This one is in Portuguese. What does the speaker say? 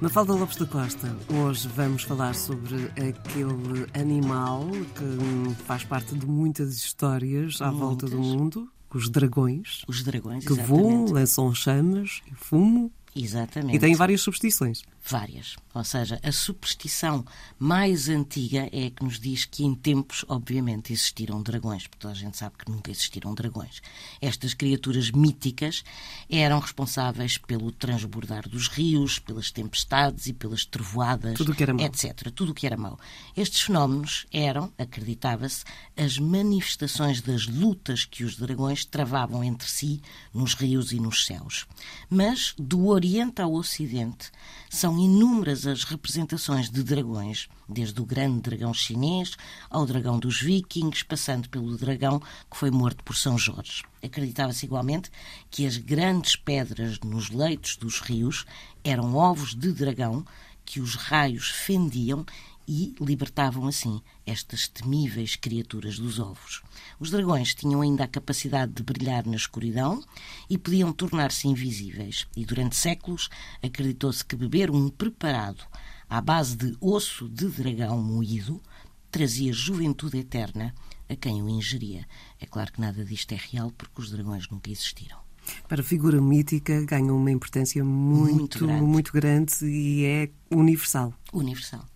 Mafalda Lopes da Costa, hoje vamos falar sobre aquele animal que faz parte de muitas histórias à Muitas. volta do mundo, os dragões, Os dragões, que exatamente. voam, lançam chamas e fumo Exatamente. e têm várias superstições. Várias. Ou seja, a superstição mais antiga é a que nos diz que em tempos, obviamente, existiram dragões, porque toda a gente sabe que nunca existiram dragões. Estas criaturas míticas eram responsáveis pelo transbordar dos rios, pelas tempestades e pelas trovoadas, Tudo que era mau. etc. Tudo o que era mau. Estes fenómenos eram, acreditava-se, as manifestações das lutas que os dragões travavam entre si nos rios e nos céus. Mas, do Oriente ao Ocidente, são inúmeras as representações de dragões, desde o grande dragão chinês ao dragão dos vikings, passando pelo dragão que foi morto por São Jorge. Acreditava-se igualmente que as grandes pedras nos leitos dos rios eram ovos de dragão que os raios fendiam e libertavam assim estas temíveis criaturas dos ovos. Os dragões tinham ainda a capacidade de brilhar na escuridão e podiam tornar-se invisíveis. E durante séculos acreditou-se que beber um preparado à base de osso de dragão moído trazia juventude eterna a quem o ingeria. É claro que nada disto é real porque os dragões nunca existiram. Para a figura mítica ganham uma importância muito, Muito grande. muito grande e é universal. Universal.